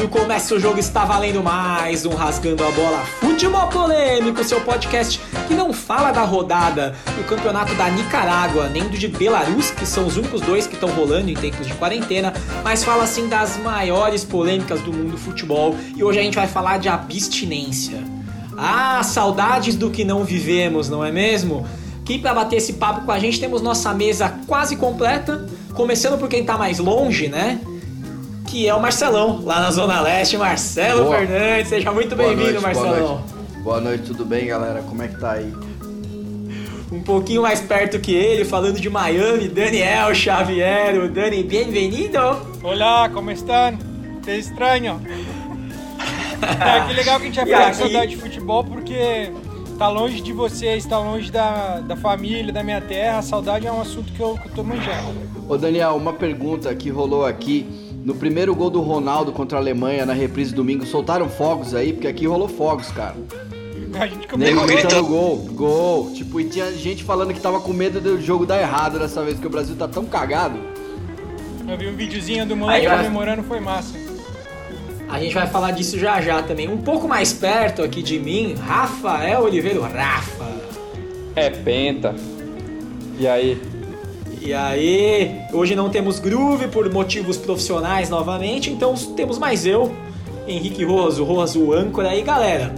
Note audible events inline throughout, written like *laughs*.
árbitro, começa o jogo, está valendo mais um Rasgando a Bola Futebol Polêmico, seu podcast que não fala da rodada do campeonato da Nicarágua, nem do de Belarus, que são os únicos dois que estão rolando em tempos de quarentena, mas fala assim das maiores polêmicas do mundo do futebol e hoje a gente vai falar de abstinência. Ah, saudades do que não vivemos, não é mesmo? Aqui para bater esse papo com a gente temos nossa mesa quase completa, começando por quem tá mais longe, né? Que é o Marcelão, lá na Zona Leste. Marcelo boa. Fernandes, seja muito bem-vindo, Marcelão. Boa noite. boa noite, tudo bem, galera? Como é que tá aí? *laughs* Um pouquinho mais perto que ele, falando de Miami, Daniel Xavier. Dani, bem-vindo! Olá, como estão? Te estranho. *laughs* é, que legal que a gente vai falar de saudade de futebol, porque tá longe de vocês, tá longe da, da família, da minha terra. A saudade é um assunto que eu, que eu tô manjando. Ô Daniel, uma pergunta que rolou aqui. No primeiro gol do Ronaldo contra a Alemanha na reprise domingo, soltaram fogos aí, porque aqui rolou fogos, cara. A gente começou gritando gol, gol. Tipo, e tinha gente falando que tava com medo do jogo dar errado dessa vez, porque o Brasil tá tão cagado. Eu vi um videozinho do moleque vai... comemorando, foi massa. A gente vai falar disso já já também. Um pouco mais perto aqui de mim, Rafael Oliveira. Rafa. É penta. E aí? E aí, hoje não temos groove por motivos profissionais novamente, então temos mais eu, Henrique Roso, Roso âncora. E galera,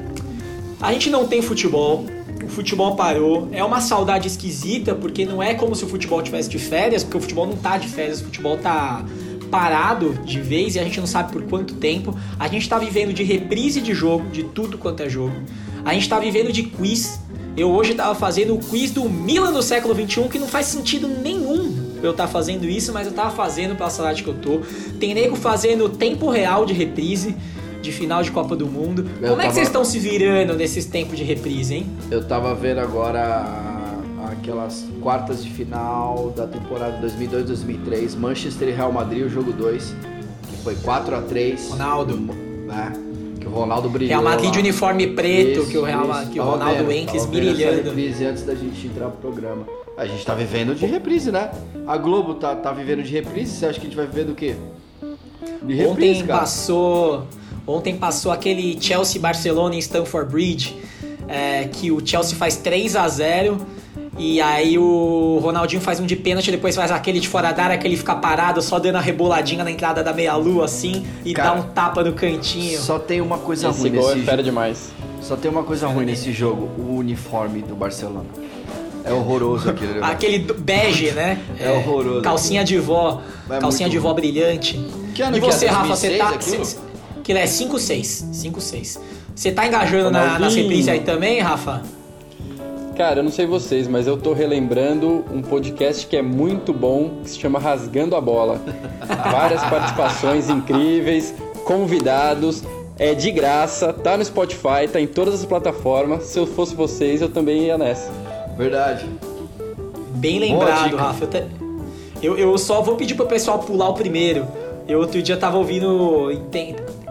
a gente não tem futebol, o futebol parou, é uma saudade esquisita, porque não é como se o futebol tivesse de férias, porque o futebol não tá de férias, o futebol tá parado de vez e a gente não sabe por quanto tempo. A gente tá vivendo de reprise de jogo, de tudo quanto é jogo. A gente tá vivendo de quiz. Eu hoje tava fazendo o quiz do Milan do século XXI, que não faz sentido nenhum eu estar tá fazendo isso, mas eu tava fazendo pela saudade que eu tô. Tem nego fazendo tempo real de reprise de final de Copa do Mundo. Eu Como tava... é que vocês estão se virando nesses tempos de reprise, hein? Eu tava vendo agora aquelas quartas de final da temporada 2002-2003, Manchester e Real Madrid, o jogo 2, que foi 4 a 3 Ronaldo. Né? Que o Ronaldo brilhou. Real Madrid lá. de uniforme preto, isso, que o, Real, que o Ronaldo vendo, entra brilhando. reprise antes da gente entrar pro programa. A gente tá vivendo de reprise, né? A Globo tá, tá vivendo de reprise, você acha que a gente vai viver do quê? De reprise, Ontem cara. passou. Ontem passou aquele Chelsea Barcelona em Stamford Bridge. É, que o Chelsea faz 3 a 0 e aí o Ronaldinho faz um de pênalti, depois faz aquele de fora da área que ele fica parado, só dando a reboladinha na entrada da meia-lua assim e Cara, dá um tapa no cantinho. Só tem uma coisa Esse ruim gol nesse é fera demais. Só tem uma coisa ruim nesse jogo, o uniforme do Barcelona. É horroroso aquele. aquele bege, né? É, é horroroso. Calcinha de vó. É calcinha de vó brilhante. Que ano e você, que é? Rafa, você tá. Aquilo? que é 5-6. 5-6. Você tá engajando na, na reprise aí também, Rafa? Cara, eu não sei vocês, mas eu tô relembrando um podcast que é muito bom, que se chama Rasgando a Bola. Várias participações incríveis, convidados, é de graça, tá no Spotify, tá em todas as plataformas. Se eu fosse vocês, eu também ia nessa. Verdade. Bem lembrado, Rafa. Eu, eu só vou pedir pro pessoal pular o primeiro. Eu outro dia tava ouvindo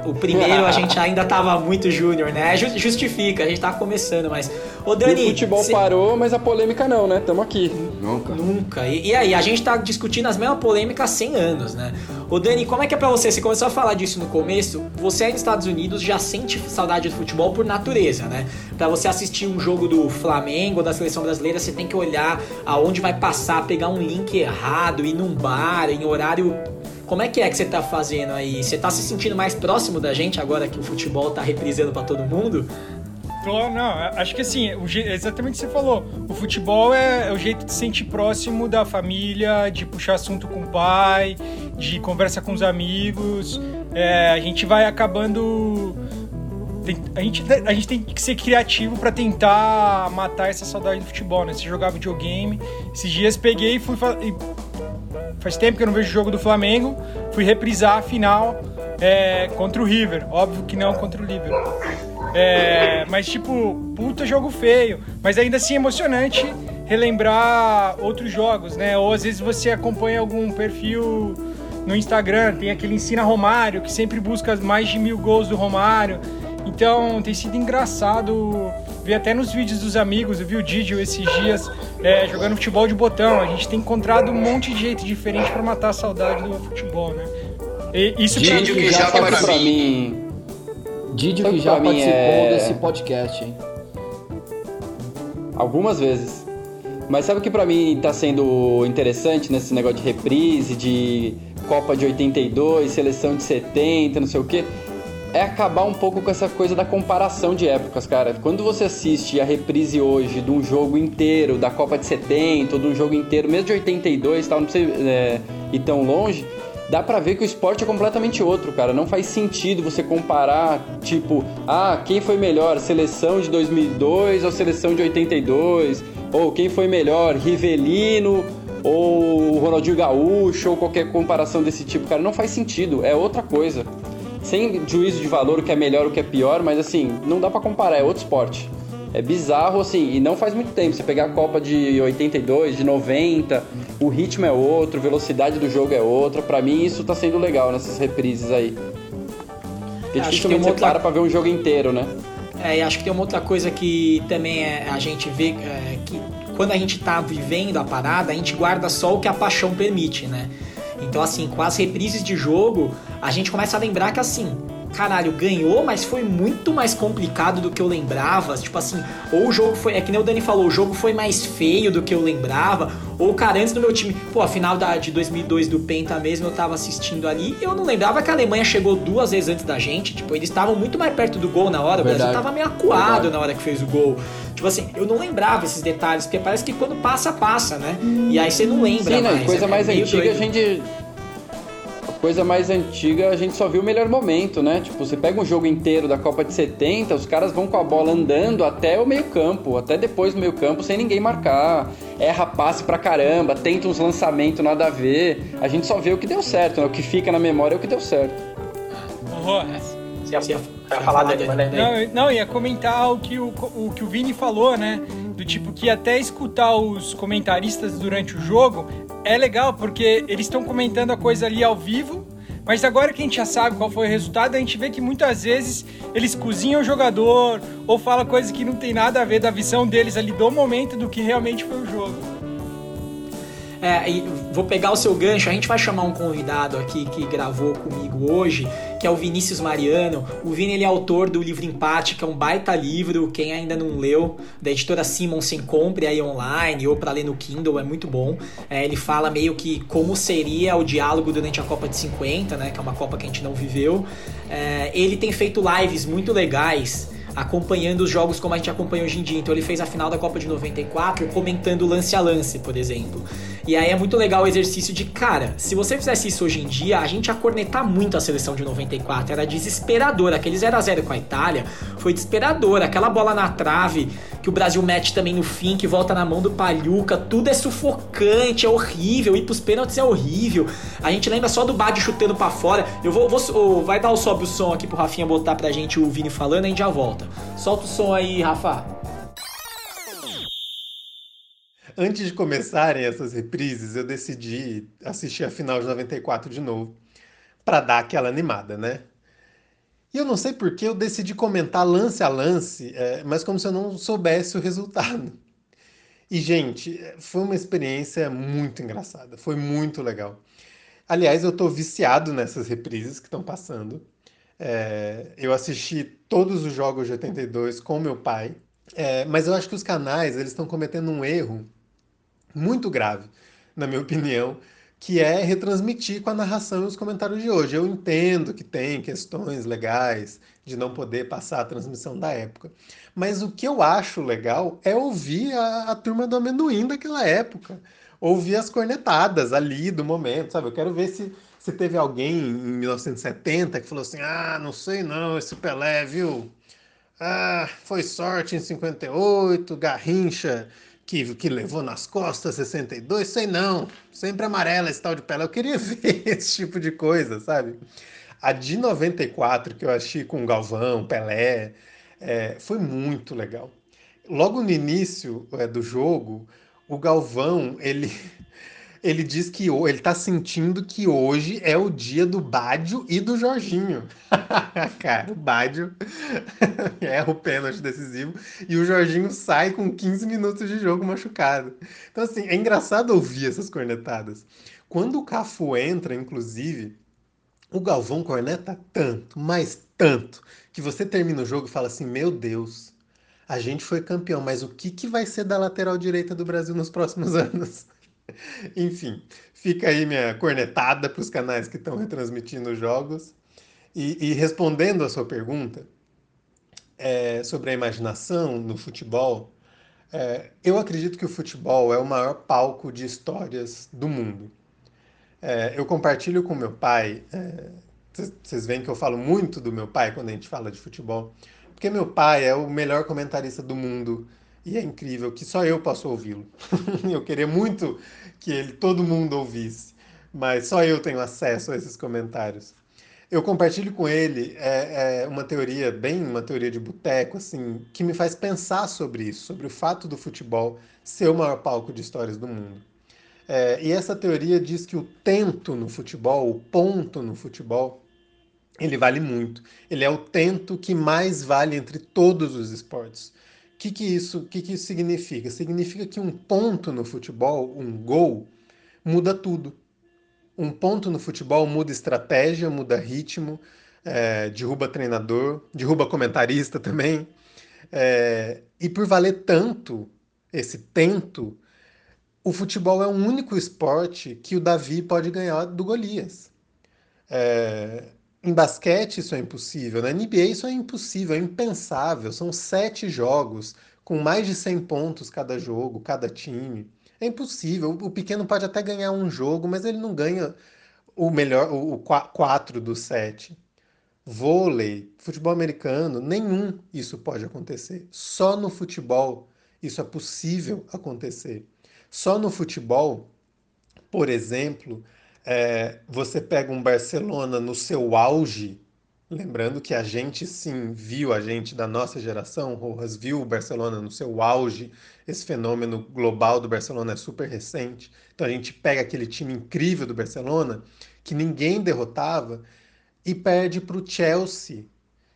o primeiro a gente ainda tava muito júnior, né? Justifica, a gente tava começando, mas. Ô Dani. o futebol cê... parou, mas a polêmica não, né? Tamo aqui. Nunca. Nunca. E, e, aí, a gente tá discutindo as mesmas polêmicas há 100 anos, né? Ô Dani, como é que é pra você? Você começou a falar disso no começo. Você aí nos Estados Unidos já sente saudade do futebol por natureza, né? Pra você assistir um jogo do Flamengo ou da seleção brasileira, você tem que olhar aonde vai passar, pegar um link errado, ir num bar, em horário como é que é que você tá fazendo aí? Você tá se sentindo mais próximo da gente agora que o futebol tá reprisando para todo mundo? Não, acho que assim, exatamente o que você falou. O futebol é, é, o jeito de se sentir próximo da família, de puxar assunto com o pai, de conversa com os amigos. É, a gente vai acabando. A, gente, a gente tem que ser criativo para tentar matar essa saudade do futebol, né? Você jogava videogame. Esses dias peguei e fui. E Faz tempo que eu não vejo o jogo do Flamengo. Fui reprisar a final é, contra o River. Óbvio que não contra o Liverpool. É, mas, tipo, puta jogo feio. Mas ainda assim emocionante relembrar outros jogos, né? Ou às vezes você acompanha algum perfil no Instagram, tem aquele Ensina Romário, que sempre busca mais de mil gols do Romário. Então tem sido engraçado ver até nos vídeos dos amigos, eu vi o Didio esses dias é, jogando futebol de botão. A gente tem encontrado um monte de jeito diferente para matar a saudade do futebol, né? E isso pra Didio mim- que já Sabe participou. pra mim, Didio Sabe que já mim participou é- desse podcast, hein? algumas vezes. Mas sabe o que pra mim tá sendo interessante nesse negócio de reprise, de Copa de 82, seleção de 70, não sei o quê? É acabar um pouco com essa coisa da comparação de épocas, cara. Quando você assiste a reprise hoje de um jogo inteiro da Copa de 70, ou de um jogo inteiro, mesmo de 82 e tal, não precisa é, ir tão longe, dá pra ver que o esporte é completamente outro, cara. Não faz sentido você comparar, tipo, ah, quem foi melhor, seleção de 2002 ou seleção de 82? Ou quem foi melhor, Rivelino ou Ronaldinho Gaúcho ou qualquer comparação desse tipo, cara. Não faz sentido, é outra coisa. Sem juízo de valor, o que é melhor, o que é pior, mas assim, não dá pra comparar, é outro esporte. É bizarro, assim, e não faz muito tempo. Você pegar a Copa de 82, de 90, o ritmo é outro, a velocidade do jogo é outra. Pra mim, isso tá sendo legal nessas reprises aí. Porque Acho que dificilmente tem uma você outra- para pra ver um jogo inteiro, né? É, e acho que tem uma outra coisa que também é, a gente vê é, que quando a gente tá vivendo a parada, a gente guarda só o que a paixão permite, né? Então, assim, com as reprises de jogo, a gente começa a lembrar que, assim, caralho, ganhou, mas foi muito mais complicado do que eu lembrava. Tipo assim, ou o jogo foi. É que nem o Dani falou, o jogo foi mais feio do que eu lembrava. Ou, cara, antes do meu time. Pô, a final da, de 2002 do Penta mesmo, eu tava assistindo ali. Eu não lembrava que a Alemanha chegou duas vezes antes da gente. Tipo, eles estavam muito mais perto do gol na hora. O Brasil tava meio acuado Verdade. na hora que fez o gol. Tipo assim, eu não lembrava esses detalhes, porque parece que quando passa, passa, né? E aí você não lembra Sim, né? mais. Coisa é mais antiga doido. a gente. A coisa mais antiga a gente só viu o melhor momento, né? Tipo, você pega um jogo inteiro da Copa de 70, os caras vão com a bola andando até o meio-campo, até depois do meio-campo, sem ninguém marcar. Erra passe pra caramba, tenta uns lançamentos nada a ver. A gente só vê o que deu certo, né? O que fica na memória é o que deu certo. Horror. Você ia, Você ia falar Dani, manda aí. Não, não, ia comentar o que o, o que o Vini falou, né? Do tipo que até escutar os comentaristas durante o jogo é legal, porque eles estão comentando a coisa ali ao vivo, mas agora que a gente já sabe qual foi o resultado, a gente vê que muitas vezes eles cozinham o jogador ou fala coisa que não tem nada a ver da visão deles ali do momento do que realmente foi o jogo. É, e vou pegar o seu gancho, a gente vai chamar um convidado aqui que gravou comigo hoje, que é o Vinícius Mariano. O Vini ele é autor do livro Empate, que é um baita livro, quem ainda não leu, da editora Simonsen, compre aí online ou para ler no Kindle, é muito bom. É, ele fala meio que como seria o diálogo durante a Copa de 50, né, que é uma Copa que a gente não viveu. É, ele tem feito lives muito legais acompanhando os jogos como a gente acompanha hoje em dia. Então ele fez a final da Copa de 94 comentando lance a lance, por exemplo. E aí é muito legal o exercício de, cara, se você fizesse isso hoje em dia, a gente ia cornetar muito a seleção de 94. Era desesperador. Aquele 0x0 com a Itália foi desesperador. Aquela bola na trave que o Brasil mete também no fim, que volta na mão do Palhuca, tudo é sufocante, é horrível. Ir pros pênaltis é horrível. A gente lembra só do Bad chutando pra fora. Eu vou. vou vai dar o sobe o som aqui pro Rafinha botar pra gente o Vini falando, a gente já volta. Solta o som aí, Rafa. Antes de começarem essas reprises, eu decidi assistir a final de 94 de novo, para dar aquela animada, né? E eu não sei porque eu decidi comentar lance a lance, é, mas como se eu não soubesse o resultado. E, gente, foi uma experiência muito engraçada, foi muito legal. Aliás, eu tô viciado nessas reprises que estão passando. É, eu assisti todos os jogos de 82 com meu pai, é, mas eu acho que os canais eles estão cometendo um erro muito grave, na minha opinião, que é retransmitir com a narração e os comentários de hoje. Eu entendo que tem questões legais de não poder passar a transmissão da época, mas o que eu acho legal é ouvir a, a turma do amendoim daquela época, ouvir as cornetadas ali do momento, sabe? Eu quero ver se, se teve alguém em 1970 que falou assim: ah, não sei não, esse Pelé, viu? Ah, foi sorte em 58, Garrincha que, que levou nas costas 62, sei não, sempre amarela esse tal de Pelé. Eu queria *laughs* ver esse tipo de coisa, sabe? A de 94 que eu achei com Galvão, Pelé, é, foi muito legal. Logo no início é, do jogo, o Galvão, ele, *laughs* ele diz que ele tá sentindo que hoje é o dia do Bádio e do Jorginho. *laughs* Cara, o Bádio *laughs* erra o pênalti decisivo e o Jorginho sai com 15 minutos de jogo machucado. Então, assim, é engraçado ouvir essas cornetadas. Quando o Cafu entra, inclusive, O Galvão corneta tanto, mas tanto, que você termina o jogo e fala assim: Meu Deus, a gente foi campeão, mas o que, que vai ser da lateral direita do Brasil nos próximos *laughs* anos? *laughs* Enfim, fica aí minha cornetada para os canais que estão retransmitindo os jogos. E, e, respondendo a sua pergunta é, sobre a imaginação no futebol, é, eu acredito que o futebol é o maior palco de histórias do mundo. É, eu compartilho com meu pai, vocês é, veem que eu falo muito do meu pai quando a gente fala de futebol, porque meu pai é o melhor comentarista do mundo e é incrível que só eu posso ouvi-lo. *laughs* eu queria muito que ele, todo mundo ouvisse, mas só eu tenho acesso a esses comentários. Eu compartilho com ele é, é uma teoria, bem uma teoria de boteco, assim, que me faz pensar sobre isso, sobre o fato do futebol ser o maior palco de histórias do mundo. É, e essa teoria diz que o tento no futebol, o ponto no futebol, ele vale muito. Ele é o tento que mais vale entre todos os esportes. Que, que, isso, que, que isso significa? Significa que um ponto no futebol, um gol, muda tudo um ponto no futebol muda estratégia, muda ritmo, é, derruba treinador, derruba comentarista também. É, e por valer tanto esse tento, o futebol é o único esporte que o Davi pode ganhar do Golias. É, em basquete isso é impossível, na NBA isso é impossível, é impensável. São sete jogos com mais de 100 pontos cada jogo, cada time. É impossível. O pequeno pode até ganhar um jogo, mas ele não ganha o melhor, o 4 do 7. Vôlei, futebol americano, nenhum isso pode acontecer. Só no futebol isso é possível acontecer. Só no futebol, por exemplo, é, você pega um Barcelona no seu auge Lembrando que a gente sim viu, a gente da nossa geração, Rojas, viu o Barcelona no seu auge. Esse fenômeno global do Barcelona é super recente. Então a gente pega aquele time incrível do Barcelona, que ninguém derrotava, e perde para o Chelsea,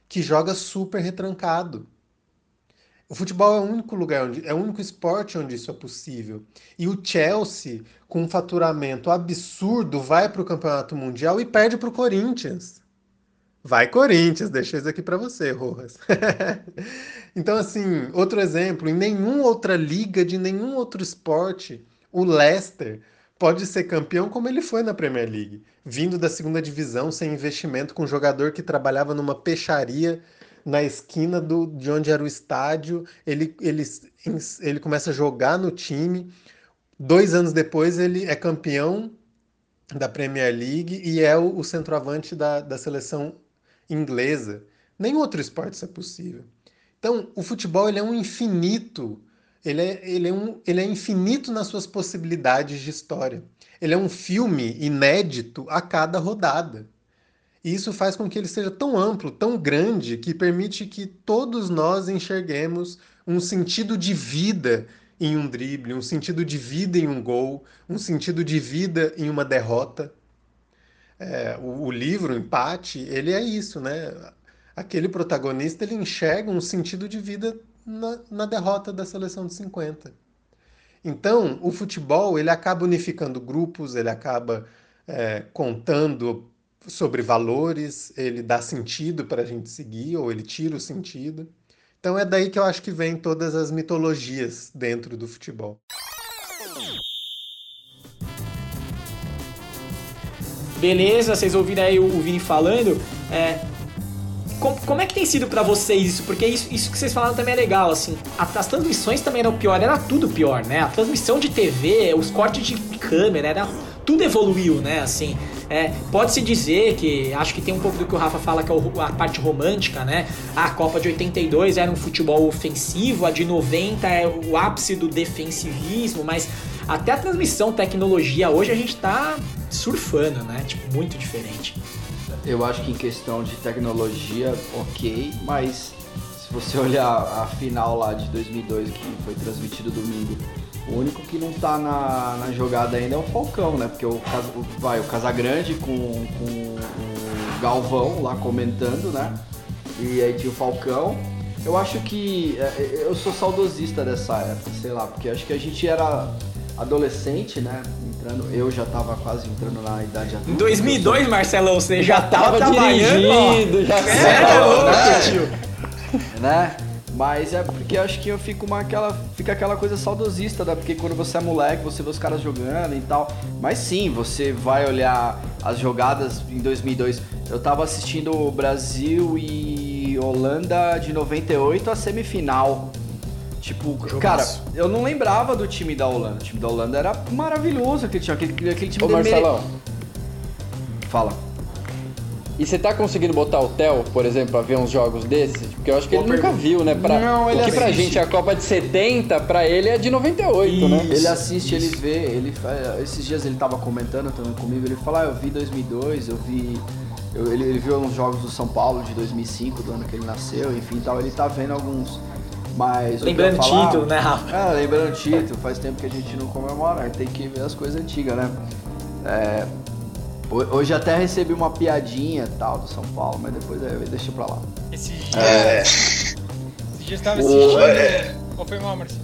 que joga super retrancado. O futebol é o único lugar onde é o único esporte onde isso é possível. E o Chelsea, com um faturamento absurdo, vai para o campeonato mundial e perde para o Corinthians. Vai Corinthians, deixei isso aqui para você, Rojas. *laughs* então, assim, outro exemplo, em nenhuma outra liga de nenhum outro esporte, o Leicester pode ser campeão como ele foi na Premier League, vindo da segunda divisão sem investimento, com um jogador que trabalhava numa peixaria na esquina do, de onde era o estádio. Ele, ele, ele começa a jogar no time. Dois anos depois, ele é campeão da Premier League e é o, o centroavante da, da seleção inglesa. Nem outro esporte isso é possível. Então, o futebol ele é um infinito, ele é, ele, é um, ele é infinito nas suas possibilidades de história. Ele é um filme inédito a cada rodada. E isso faz com que ele seja tão amplo, tão grande, que permite que todos nós enxerguemos um sentido de vida em um drible, um sentido de vida em um gol, um sentido de vida em uma derrota. É, o, o, livro, o Empate, ele é isso, né? Aquele protagonista, ele enxerga um sentido de vida na, na derrota da seleção de 50. Então, o futebol, ele acaba unificando grupos, ele acaba é, contando sobre valores, ele dá sentido para a gente seguir, ou ele tira o sentido. Então é daí que eu acho que vem todas as mitologias dentro do futebol. Beleza, vocês ouviram aí o, Vini falando. É, como, como, é que tem sido para vocês isso? Porque isso, isso que vocês falaram também é legal, assim. as transmissões também eram pior, era tudo pior, né? A transmissão de TV, os cortes de câmera, era tudo evoluiu, né? Assim, é, pode-se dizer que acho que tem um pouco do que o Rafa fala que é a parte romântica, né? A Copa de 82 era um futebol ofensivo, a de 90 é o ápice do defensivismo, mas até a transmissão, tecnologia, hoje a gente tá surfando, né? Tipo, muito diferente. Eu acho que em questão de tecnologia, ok, mas se você *laughs* olhar a final lá de 2002 que foi transmitido domingo, o único que não tá na, na jogada ainda é o Falcão, né? Porque o, vai, o Casagrande com, com o Galvão lá comentando, né? E aí tinha o Falcão. Eu acho que. É, eu sou saudosista dessa época, sei lá, porque acho que a gente era adolescente, né? entrando. Eu já tava quase entrando na idade adulta. Em 2002, Marcelão, você já, tava, Tava trabalhando, ó. dirigindo, já É, né? né? Mas é porque acho que eu fico uma, aquela, fica aquela coisa saudosista, né? Porque quando você é moleque, você vê os caras jogando e tal. Mas sim, você vai olhar as jogadas em 2002. Eu tava assistindo o Brasil e Holanda de 98 a semifinal. Tipo, Jogaço. cara, eu não lembrava do time da Holanda. O time da Holanda era maravilhoso, aquele time, aquele, aquele time Ô dele mere- Marcelão, Fala. E você tá conseguindo botar o Theo, por exemplo, pra ver uns jogos desses? Porque eu acho que Boa ele nunca pergunta. viu, né? Pra, Não, ele o que pra assiste. gente é a Copa de 70, pra ele é de 98, né? Isso. Ele assiste, ele vê, ele esses dias ele tava comentando também comigo, ele fala, ah, eu vi 2002, eu vi eu- ele, ele viu uns jogos do São Paulo de 2005, do ano que ele nasceu, enfim, tal, ele tá vendo alguns mas Lembrando falar- título, né, Rafa? É, lembrando título, faz tempo que a gente não comemora, né? tem que ver as coisas antigas, né? É, hoje até recebi uma piadinha tal do São Paulo, mas depois é, deixa pra lá. Esses dias, É. esses dias eu tava O- assistindo. é. Qual foi mal, Marcelo?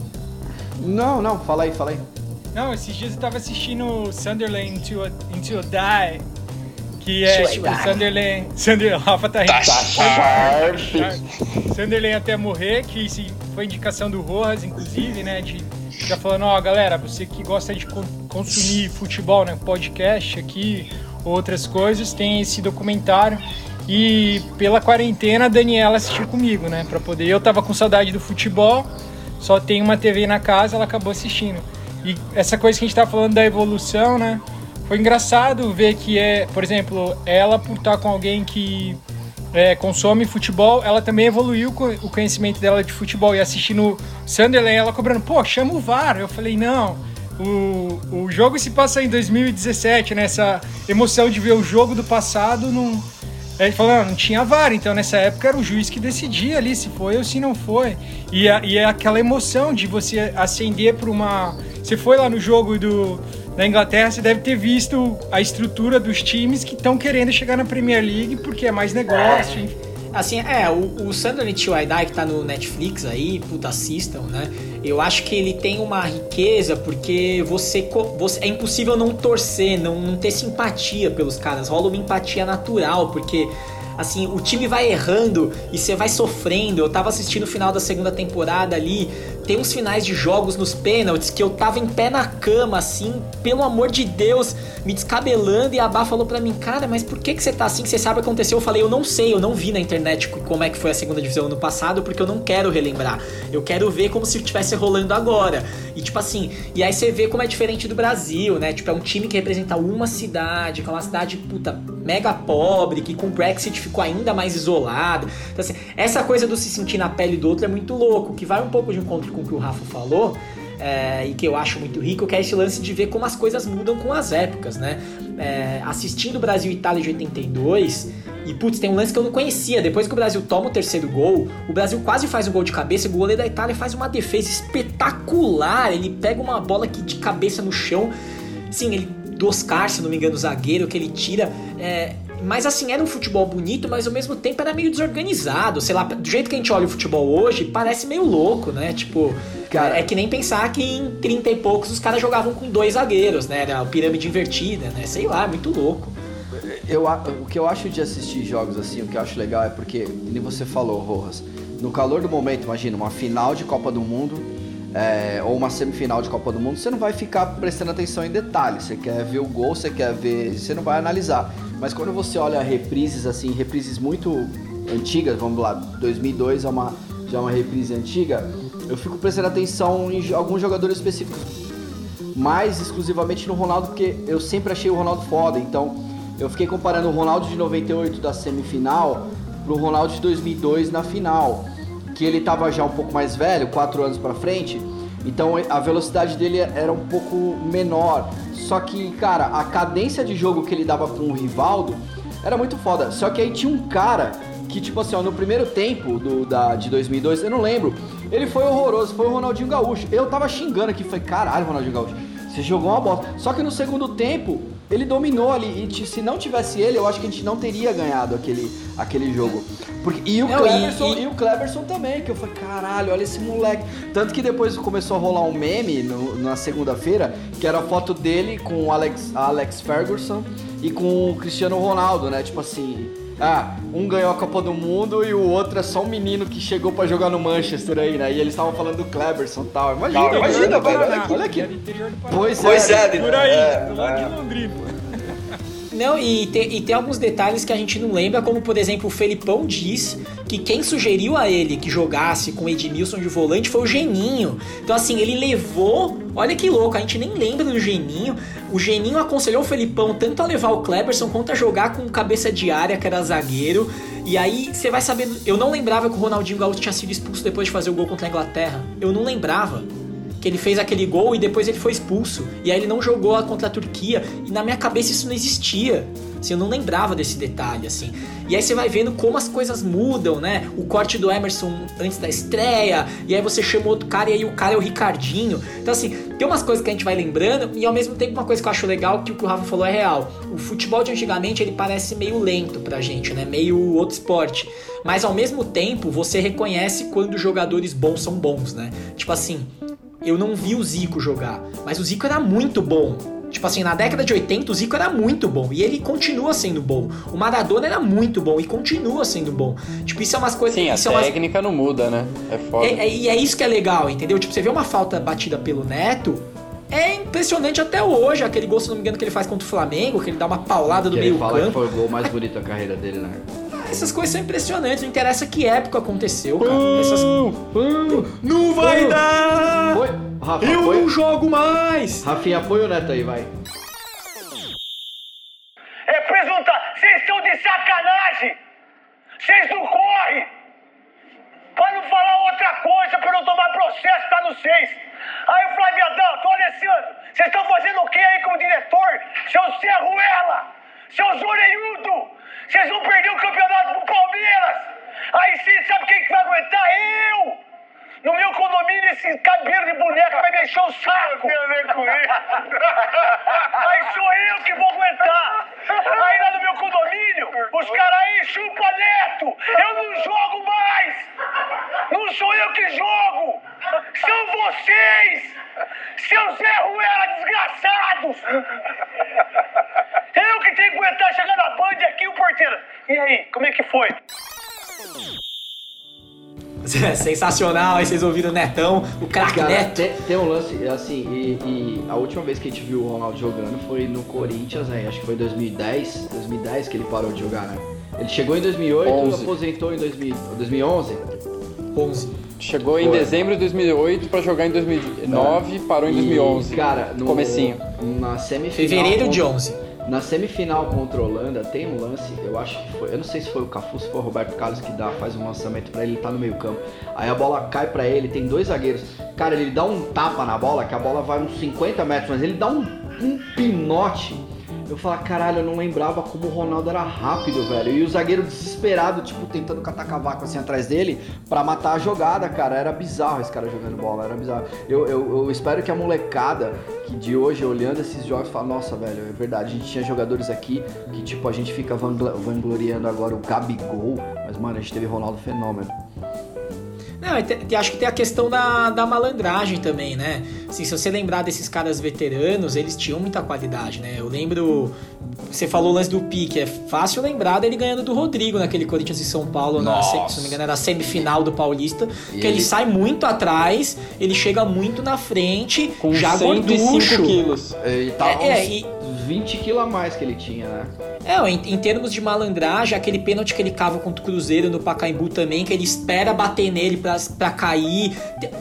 Não, não, fala aí, fala aí. Não, esses dias eu tava assistindo Sunderland Into a, Into a Die. Que é tipo. Sunderland. Sunderland. *laughs* Rafa tá rindo. Tá Tá. Sunderland até morrer, que foi indicação do Rojas, inclusive, né? De já falando, ó, galera, você que gosta de con- consumir futebol, né? Podcast aqui, outras coisas, tem esse documentário. E pela quarentena a Daniela assistiu comigo, né? Pra poder. Eu tava com saudade do futebol, só tem uma TV na casa, ela acabou assistindo. E essa coisa que a gente tá falando da evolução, né? Foi engraçado ver que é, por exemplo, ela por estar com alguém que é, consome futebol, ela também evoluiu o conhecimento dela de futebol. E assistindo Sunderland, ela cobrando, pô, chama o VAR. Eu falei, não, o, o jogo se passa em 2017, né? Essa emoção de ver o jogo do passado não. Ele falou, não, não tinha VAR, então nessa época era o juiz que decidia ali se foi ou se não foi. E, a- e é aquela emoção de você ascender para uma. Você foi lá no jogo do, da Inglaterra, você deve ter visto a estrutura dos times que estão querendo chegar na Premier League porque é mais negócio. enfim. Assim, é, o, o Sunderland Till I Die que tá no Netflix aí, puta, assistam, né? Eu acho que ele tem uma riqueza porque você, você é impossível não torcer, não, não ter simpatia pelos caras. Rola uma empatia natural, porque assim, o time vai errando e você vai sofrendo. Eu tava assistindo o final da segunda temporada ali, tem uns finais de jogos nos pênaltis que eu tava em pé na cama, assim, pelo amor de Deus, me descabelando. E a Bá falou pra mim, cara, mas por que, que você tá assim? Você sabe o que aconteceu? Eu falei, eu não sei, eu não vi na internet como é que foi a segunda divisão ano passado, porque eu não quero relembrar. Eu quero ver como se estivesse rolando agora. E tipo assim, e aí você vê como é diferente do Brasil, né? Tipo, é um time que representa uma cidade, que é uma cidade, puta, mega pobre, que com o Brexit ficou ainda mais isolado. Então, assim, essa coisa do se sentir na pele do outro é muito louco, que vai um pouco de encontro com o que o Rafa falou. é, e que eu acho muito rico, que é esse lance de ver como as coisas mudam com as épocas, né? É, assistindo Brasil e Itália de 82, e putz, tem um lance que eu não conhecia. Depois que o Brasil toma o terceiro gol, o Brasil quase faz um gol de cabeça, o goleiro da Itália faz uma defesa espetacular. Ele pega uma bola aqui de cabeça no chão. Sim, ele do Oscar, se não me engano, o zagueiro que ele tira. é, mas assim, era um futebol bonito, mas ao mesmo tempo era meio desorganizado. Sei lá, do jeito que a gente olha o futebol hoje, parece meio louco, né? Tipo, Cara- é, é que nem pensar que em 30 e poucos os caras jogavam com dois zagueiros, né? Era a pirâmide invertida, né? Sei lá, muito louco. Eu, o que eu acho de assistir jogos assim, o que eu acho legal é porque, nem você falou, Rojas, no calor do momento, imagina, uma final de Copa do Mundo é, ou uma semifinal de Copa do Mundo, você não vai ficar prestando atenção em detalhes. Você quer ver o gol, você quer ver. Você não vai analisar. Mas quando você olha reprises assim, reprises muito antigas, vamos lá, 2002 é uma, já é uma reprise antiga, eu fico prestando atenção em alguns jogadores específicos mais exclusivamente no Ronaldo, porque eu sempre achei o Ronaldo foda. Então, eu fiquei comparando o Ronaldo de 98 da semifinal pro Ronaldo de 2002 na final, que ele tava já um pouco mais velho, quatro anos pra frente. Então, a velocidade dele era um pouco menor. Só que, cara, a cadência de jogo que ele dava com o Rivaldo era muito foda. Só que aí tinha um cara que, tipo assim, ó, no primeiro tempo do, da, de 2002, eu não lembro, ele foi horroroso, foi o Ronaldinho Gaúcho. Eu tava xingando aqui, foi caralho, Ronaldinho Gaúcho, você jogou uma bosta. Só que no segundo tempo, ele dominou ali, e se não tivesse ele, eu acho que a gente não teria ganhado aquele, aquele jogo. Porque, e, o Não, Cleberson, e- e, e- o Cleberson também, que eu falei, caralho, olha esse moleque. Tanto que depois começou a rolar um meme no- na segunda-feira, que era a foto dele com o Alex, Alex Ferguson e com o Cristiano Ronaldo, né? Tipo assim, ah, um ganhou a Copa do Mundo e o outro é só um menino que chegou pra jogar no Manchester aí, né? E eles estavam falando do Cleberson e tal. Imagina, Interior imagina, velho. Olha aqui, Paraná. Pois, Pois é. é, Por aí, é, do lado é. de Londrina. Não, e tem, e tem alguns detalhes que a gente não lembra, como por exemplo o Felipão diz que quem sugeriu a ele que jogasse com Edmilson de volante foi o Geninho. Então assim, ele levou, olha que louco, a gente nem lembra do Geninho. O Geninho aconselhou o Felipão tanto a levar o Kleberson quanto a jogar com cabeça de área, que era zagueiro. E aí você vai sabendo, eu não lembrava que o Ronaldinho Gaúcho tinha sido expulso depois de fazer o gol contra a Inglaterra. Eu não lembrava que ele fez aquele gol e depois ele foi expulso. E aí ele não jogou contra a Turquia. E na minha cabeça isso não existia. Assim, eu não lembrava desse detalhe, assim. E aí você vai vendo como as coisas mudam, né? O corte do Emerson antes da estreia, e aí você chama outro cara e aí o cara é o Ricardinho. Então, assim, tem umas coisas que a gente vai lembrando, e ao mesmo tempo uma coisa que eu acho legal, que o que o Rafa falou é real. O futebol de antigamente, ele parece meio lento pra gente, né? Meio outro esporte. Mas ao mesmo tempo, você reconhece quando jogadores bons são bons, né? Tipo assim, eu não vi o Zico jogar, mas o Zico era muito bom. Tipo assim, na década de 80 o Zico era muito bom e ele continua sendo bom. O Maradona era muito bom e continua sendo bom. Tipo, isso é umas coisas. Sim, a é umas- técnica não muda, né? É foda. é, é- e é isso que é legal, entendeu? Tipo, você vê uma falta batida pelo Neto, é impressionante até hoje. Aquele gol, se não me engano, que ele faz contra o Flamengo, que ele dá uma paulada do ele meio fala que campo. foi o gol mais bonito da carreira dele, né? Essas coisas são impressionantes, não interessa que época aconteceu, cara. Essas... Não vai dar! Foi. Rafa, Eu apoia. não jogo mais! Rafinha, apoia o Neto aí, vai. É presunta, vocês estão de sacanagem! Vocês não correm! Pra não falar outra coisa, pra não tomar processo, tá no seis. Aí o Flávio Adão, tô Alessandro, vocês estão fazendo o que aí como diretor? Seu Serruela! Seus orelhudo! Vocês vão perder o campeonato pro Palmeiras! Aí vocês sabem quem que vai aguentar? Eu! No meu condomínio, esse cabelo de boneca vai me encher o saco! Tem a ver com isso! Aí sou eu que vou aguentar! Aí lá no meu condomínio, os caras aí chupa neto! Eu não jogo mais! Não sou eu que jogo! São vocês! Seus Zé Ruela desgraçados! Eu que tenho que aguentar chegar na Band aqui, o porteiro. E aí, como é que foi? Sensacional, aí vocês ouviram o Netão, o craque Neto. tem, tem um lance, assim, e, e a última vez que a gente viu o Ronaldo jogando foi no Corinthians, né? Acho que foi em 2010, 2010 que ele parou de jogar, né? Ele chegou em 2008, 11. aposentou em 2000, 2011. 11. Chegou em Foi. dezembro de 2008 pra jogar em 2009 parou em E, 2011. Cara, no Comecinho. Na semifinal. Fevereiro de contra- 11. Na semifinal contra a Holanda tem um lance, eu acho que eu não sei se foi o Cafu, se foi o Roberto Carlos que dá, faz um lançamento pra ele, ele tá no meio campo. Aí a bola cai pra ele, tem dois zagueiros. Cara, ele dá um tapa na bola, que a bola vai uns 50 metros, mas ele dá um, um pinote. Eu falo, caralho, eu não lembrava como o Ronaldo era rápido, velho. E o zagueiro desesperado, tipo, tentando catar cavaco assim atrás dele pra matar a jogada, cara. Era bizarro esse cara jogando bola, era bizarro. Eu, eu, eu espero que a molecada que de hoje, olhando esses jogos, fala, nossa, velho, é verdade, a gente tinha jogadores aqui que, tipo, a gente fica vangloriando agora o Gabigol, mas, mano, a gente teve Ronaldo fenômeno. Não, acho que tem a questão da, da malandragem também, né? Assim, se você lembrar desses caras veteranos, eles tinham muita qualidade, né? Eu lembro. Você falou o lance do pique, é fácil lembrar dele ganhando do Rodrigo naquele Corinthians e São Paulo, na, se não me engano, era a semifinal do Paulista. E que ele... ele- sai muito atrás, ele chega muito na frente, Com já 105 gorducho. quilos. Ele tava É, é, uns e- 20 quilos a mais que ele tinha, né? É, em, em termos de malandragem, aquele pênalti que ele cava contra o Cruzeiro no Pacaembu também, que ele espera bater nele pra, pra cair.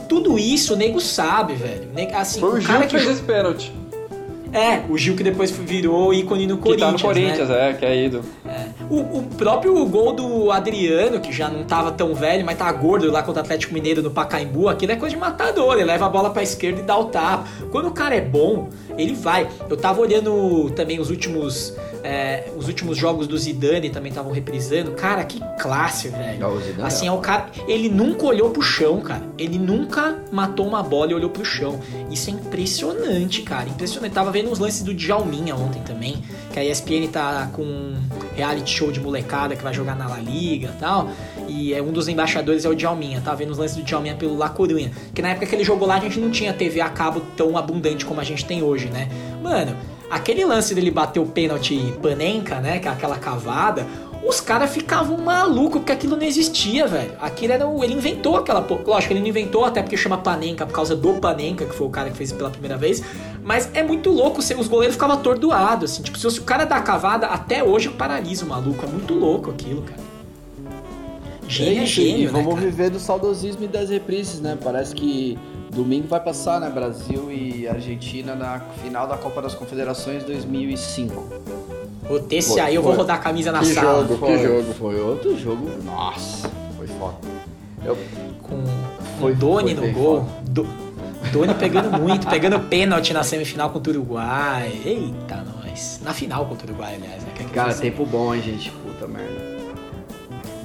Tudo isso o nego sabe, velho. Assim, Foi o o Gil cara que que fez esse pênalti. É, o Gil que depois virou ícone no Que Corinthians. tá no Corinthians, né? é, que é ido. O, o próprio gol do Adriano, que já não tava tão velho, mas tá gordo lá contra o Atlético Mineiro no Pacaembu, aquilo é coisa de matador. Ele leva a bola pra esquerda e dá o tapa. Quando o cara é bom, ele vai. Eu tava olhando também os últimos. é, os últimos jogos do Zidane também estavam reprisando. Cara, que classe, velho. O Zidane Assim, é é o cara. Ele nunca olhou pro chão, cara. Ele nunca matou uma bola e olhou pro chão. Isso é impressionante, cara. Impressionante. Tava vendo uns lances do Djalminha ontem também. Que a ESPN tá com um reality show de molecada que vai jogar na La Liga e tal. E é um dos embaixadores é o Djalminha, tá vendo os lances do Djalminha pelo La Corunha. Que na época que ele jogou lá, a gente não tinha TV a cabo tão abundante como a gente tem hoje, né? Mano, aquele lance dele bater o pênalti panenca, né? Que é aquela cavada, os caras ficavam malucos porque aquilo não existia, velho. Aquilo era. o- Ele inventou aquela. Lógico, ele não inventou até porque chama Panenka por causa do Panenka, que foi o cara que fez pela primeira vez. Mas é muito louco, os goleiros ficavam atordoados, assim. Tipo, se o cara dá cavada, até hoje paralisa o maluco. É muito louco aquilo, cara. Gênio é E gênio, né, vamos cara? viver do saudosismo e das reprises, né? Parece que domingo vai passar, né? Brasil e Argentina na final da Copa das Confederações 2005. Pô, esse Foi, aí eu vou foi. rodar a camisa na Que sala. jogo. Foi, jogo. Foi outro jogo. Nossa, foi foda. Eu, Com Foi- Doni no gol. Do, Doni pegando muito, pegando pênalti na semifinal contra o Uruguai. Eita, nós. Na final contra o Uruguai, aliás, né? Que é que cara, tempo bom, hein, gente? Puta merda.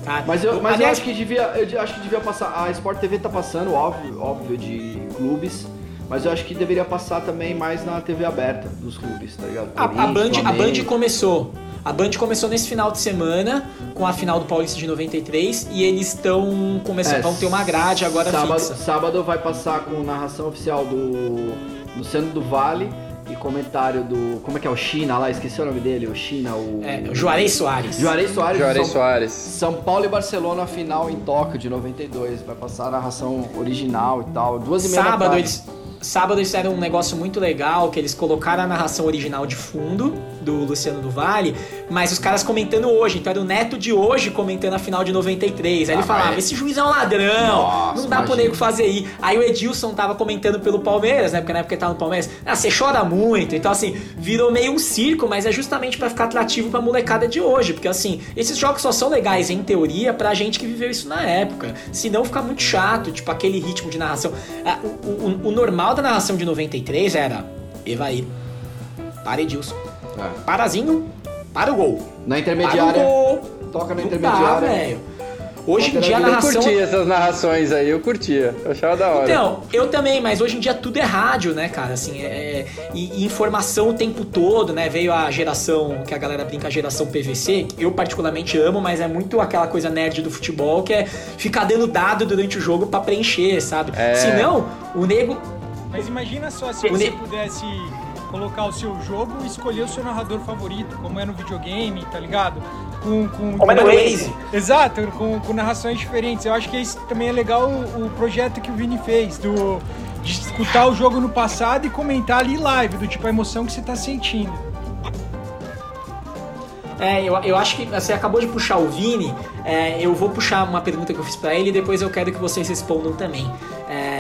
Cara, Mas eu, mas eu acho que devia, eu acho que devia passar. A Sport TV tá passando, óbvio, óbvio, de clubes. Mas eu acho que deveria passar também mais na TV aberta dos clubes, tá ligado? a, a Band, a. Band começou. A Band começou nesse final de semana com a final do Paulista de 93 e eles estão começando, É, vão ter uma grade agora sábado, fixa. Sábado vai passar com narração oficial do Luciano do Vale e comentário do. Como é que é o China lá? Esqueci o nome dele, o China, o. É, o Juarez Soares. Juarez Soares. Juarez São, Soares. São Paulo e Barcelona, final em Tóquio de 92. Vai passar a narração original e tal. Duas e meia da Sábado tarde. eles, sábado eles fizeram um negócio muito legal, que eles colocaram a narração original de fundo do Luciano do Vale, mas os caras comentando hoje, então era o neto de hoje comentando a final de 93. Aí ele Ah, falava, mas- esse juiz é um ladrão, Nossa, não dá pro imagina. nego fazer aí. Aí o Edilson tava comentando pelo Palmeiras, né, porque na época ele tava no Palmeiras, ah, você chora muito, então assim, virou meio um circo, mas é justamente pra ficar atrativo pra molecada de hoje, porque assim, esses jogos só são legais em teoria pra gente que viveu isso na época, senão fica muito chato, tipo aquele ritmo de narração. Ah, o, o- o normal da narração de 93 era Evair, para Edilson, É. parazinho, para o gol. Na Para o intermediária. gol. Toca na Não dá, intermediária. velho. Hoje em dia a Eu narração curtia essas narrações aí, eu curtia. Eu achava da hora. Então, eu também, mas hoje em dia tudo é rádio, né, cara? Assim, é, e, e informação o tempo todo, né? Veio a geração, que a galera brinca, a geração PVC, que eu particularmente amo, mas é muito aquela coisa nerd do futebol, que é ficar dando dado durante o jogo pra preencher, sabe? É. Senão, o nego... Mas imagina só se O você ne- pudesse colocar o seu jogo e escolher o seu narrador favorito, como é no videogame, tá ligado? Com, com, Como é no Waze. Exato, com, com narrações diferentes. Eu acho que isso também é legal o, o projeto que o Vini fez, do, de escutar o jogo no passado e comentar ali live, do tipo a emoção que você tá sentindo. É, eu, eu acho que você acabou de puxar o Vini, é, eu vou puxar uma pergunta que eu fiz pra ele e depois eu quero que vocês respondam também.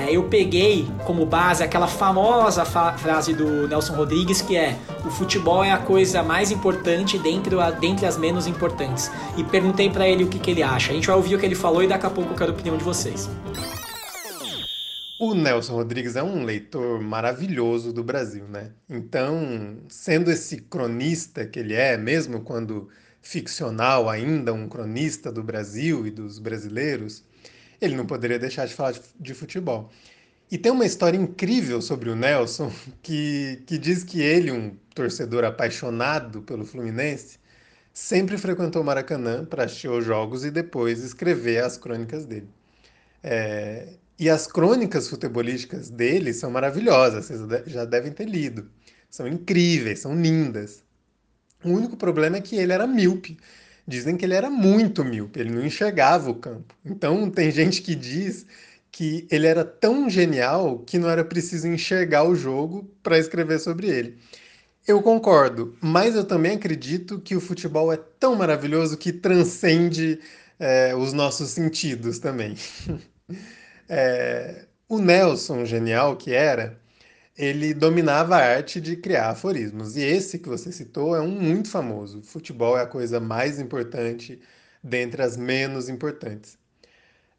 É, eu peguei como base aquela famosa fa- frase do Nelson Rodrigues que é o futebol é a coisa mais importante dentre, a- dentre as menos importantes. E perguntei pra ele o que, que ele acha. A gente vai ouvir o que ele falou e daqui a pouco eu quero a opinião de vocês. O Nelson Rodrigues é um leitor maravilhoso do Brasil, né? Então, sendo esse cronista que ele é, mesmo quando ficcional ainda, um cronista do Brasil e dos brasileiros, ele não poderia deixar de falar de, futebol. E tem uma história incrível sobre o Nelson *laughs* que, que diz que ele, um torcedor apaixonado pelo Fluminense, sempre frequentou Maracanã para assistir aos jogos e depois escrever as crônicas dele. É, e as crônicas futebolísticas dele são maravilhosas, vocês já devem ter lido. São incríveis, são lindas. O único problema é que ele era míope. Dizem que ele era muito míope, ele não enxergava o campo. Então tem gente que diz que ele era tão genial que não era preciso enxergar o jogo para escrever sobre ele. Eu concordo, mas eu também acredito que o futebol é tão maravilhoso que transcende é, os nossos sentidos também. *laughs* É, o Nelson, genial que era, ele dominava a arte de criar aforismos. E esse que você citou é um muito famoso. Futebol é a coisa mais importante dentre as menos importantes.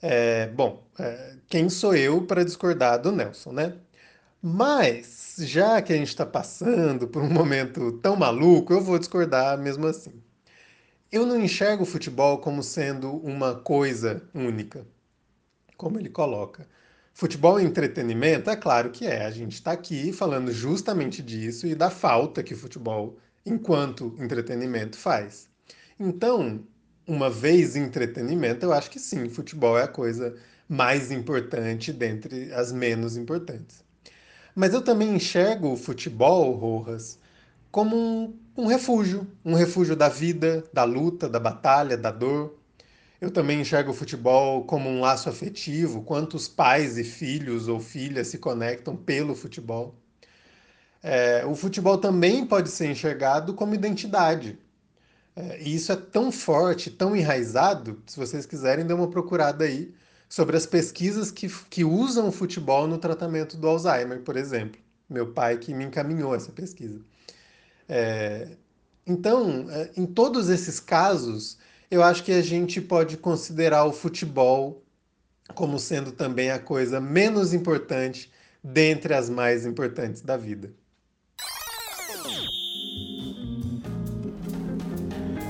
É, bom, é, quem sou eu para discordar do Nelson, né? Mas, já que a gente está passando por um momento tão maluco, eu vou discordar mesmo assim. Eu não enxergo o futebol como sendo uma coisa única, como ele coloca. Futebol é entretenimento? É claro que é. A gente está aqui falando justamente disso e da falta que o futebol, enquanto entretenimento, faz. Então, uma vez entretenimento, eu acho que sim, futebol é a coisa mais importante dentre as menos importantes. Mas eu também enxergo o futebol, Rojas, como um, um refúgio, um refúgio da vida, da luta, da batalha, da dor. Eu também enxergo o futebol como um laço afetivo, quantos pais e filhos ou filhas se conectam pelo futebol. É, o futebol também pode ser enxergado como identidade. É, e isso é tão forte, tão enraizado, se vocês quiserem, dê uma procurada aí sobre as pesquisas que, que usam o futebol no tratamento do Alzheimer, por exemplo. Meu pai que me encaminhou essa pesquisa. É, então, é, em todos esses casos, eu acho que a gente pode considerar o futebol como sendo também a coisa menos importante dentre as mais importantes da vida.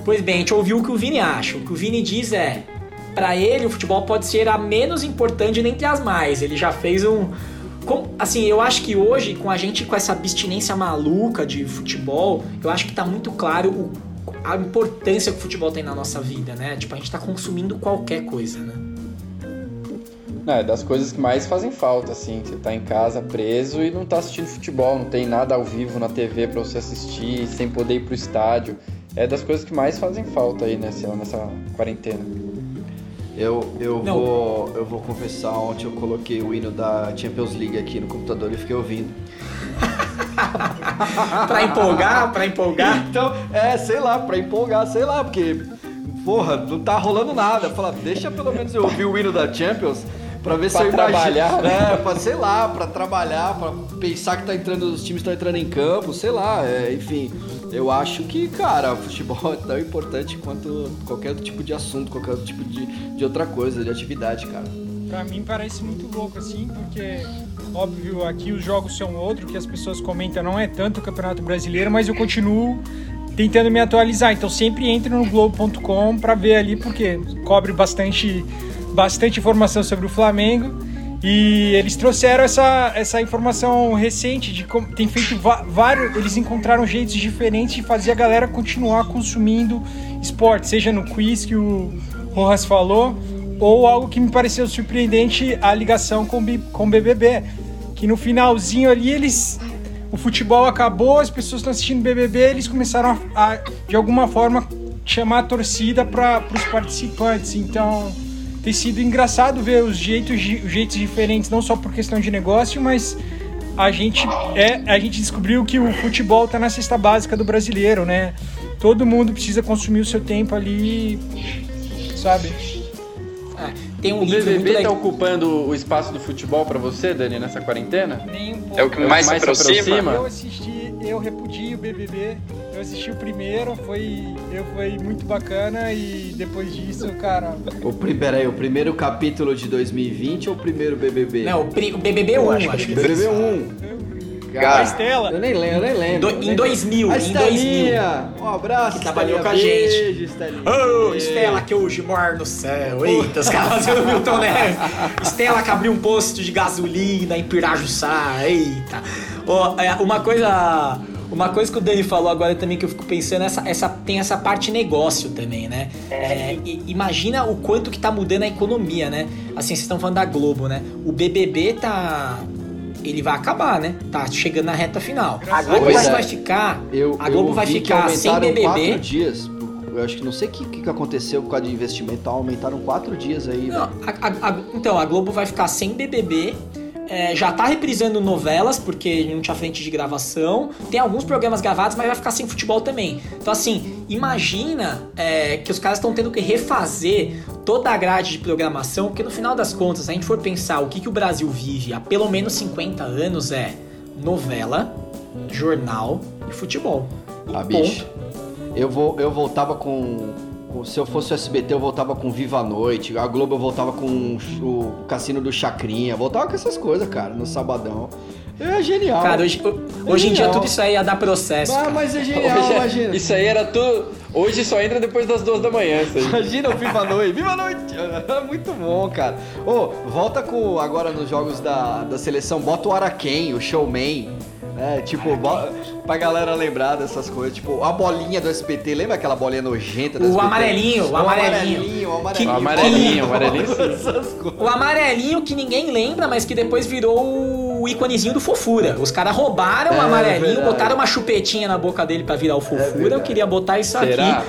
Pois bem, a gente ouviu o que o Vini acha. O que o Vini diz é: para ele o futebol pode ser a menos importante dentre as mais. Ele já fez um. Assim, eu acho que hoje, com a gente com essa abstinência maluca de futebol, eu acho que tá muito claro o, a importância que o futebol tem na nossa vida, né? Tipo, a gente tá consumindo qualquer coisa, né? É das coisas que mais fazem falta, assim. Você tá em casa preso e não tá assistindo futebol, não tem nada ao vivo na TV para você assistir, sem poder ir pro estádio é das coisas que mais fazem falta aí nessa, nessa quarentena. Eu, eu, vou, eu vou confessar, ontem eu coloquei o hino da Champions League aqui no computador e fiquei ouvindo. *laughs* pra empolgar, pra empolgar? Então, é, sei lá, pra empolgar, sei lá, porque, porra, não tá rolando nada. Fala, deixa pelo menos eu ouvir o hino da Champions pra ver pra se eu trabalhar, imagino. Né? É, pra, sei lá, pra trabalhar, pra pensar que tá entrando, os times estão entrando em campo, sei lá, é, enfim. Eu acho que, cara, o futebol é tão importante quanto qualquer outro tipo de assunto, qualquer outro tipo de, de outra coisa, de atividade, cara. Pra mim parece muito louco, assim, porque, óbvio, aqui os jogos são outro, que as pessoas comentam não é tanto o Campeonato Brasileiro, mas eu continuo tentando me atualizar. Então sempre entre no Globo.com para ver ali, porque cobre bastante, bastante informação sobre o Flamengo. E eles trouxeram essa, essa informação recente de como tem feito vários. Eles encontraram jeitos diferentes de fazer a galera continuar consumindo esporte, seja no quiz que o Rojas falou, ou algo que me pareceu surpreendente a ligação com, com o BBB. Que no finalzinho ali eles. O futebol acabou, as pessoas estão assistindo BBB, eles começaram a, a de alguma forma chamar a torcida para os participantes. Então tem sido engraçado ver os jeitos, os jeitos diferentes, não só por questão de negócio, mas a gente, é, a gente descobriu que o futebol está na cesta básica do brasileiro, né? Todo mundo precisa consumir o seu tempo ali, sabe? É, tem um o BBB está ocupando o espaço do futebol para você, Dani, nessa quarentena? Nem um pouco. É o que mais, mais se aproxima? aproxima? Eu assisti, eu repudio o BBB eu assisti o primeiro, foi, eu, foi muito bacana e depois disso, cara. O, peraí, o primeiro capítulo de 2020 ou o primeiro BBB? Não, o, o BBB 1, acho, acho que BBB 1. Cara, a Estela. Eu nem lembro, eu nem lembro. Do, em 2000, a em 2000. Um abraço, que trabalhou com a gente. Estelinha. Oh, Estela que hoje mora no céu. Eita, os caras fazendo Milton Neves. Estela que abriu um posto de gasolina em Pirajussá. Eita. Oh, uma coisa uma coisa que o Dani falou agora também que eu fico pensando, essa, essa, tem essa parte negócio também, né? É, imagina o quanto que tá mudando a economia, né? Assim, vocês estão falando da Globo, né? O BBB tá... Ele vai acabar, né? Tá chegando na reta final. A Globo é. vai ficar... Eu, a Globo eu vai ficar sem BBB... dias eu acho que não sei o que, que aconteceu por causa de investimento, aumentaram quatro dias aí. Não, a, a, então, a Globo vai ficar sem BBB é, já tá reprisando novelas, porque não tinha frente de gravação. Tem alguns programas gravados, mas vai ficar sem futebol também. Então, assim, imagina é, que os caras estão tendo que refazer toda a grade de programação, porque no final das contas, se a gente for pensar o que, que o Brasil vive há pelo menos 50 anos, é novela, jornal e futebol. E ah, bicho. Eu, vou, eu voltava com se eu fosse o SBT, eu voltava com Viva a Noite. A Globo eu voltava com o Cassino do Chacrinha. Voltava com essas coisas, cara, no sabadão. É genial. Cara, hoje, é hoje em dia tudo isso aí ia dar processo. Ah, mas é genial, hoje, imagina. Isso aí era tudo. Hoje só entra depois das duas da manhã. Isso aí. Imagina o Viva a Noite. Viva a Noite! *laughs* Muito bom, cara. Ô, oh, volta com agora nos jogos da, da seleção. Bota o Araquém, o showman. É, tipo, bo- pra galera lembrar dessas coisas, tipo, a bolinha do SBT, lembra aquela bolinha nojenta do O SBT? amarelinho, o amarelinho. o amarelinho, o Que- O amarelinho. amarelinho, o amarelinho coisas. O amarelinho que ninguém lembra, mas que depois virou o íconezinho do fofura. Os caras roubaram o É, amarelinho, verdade. botaram uma chupetinha na boca dele pra virar o fofura. Eu verdade. queria botar isso Será? aqui.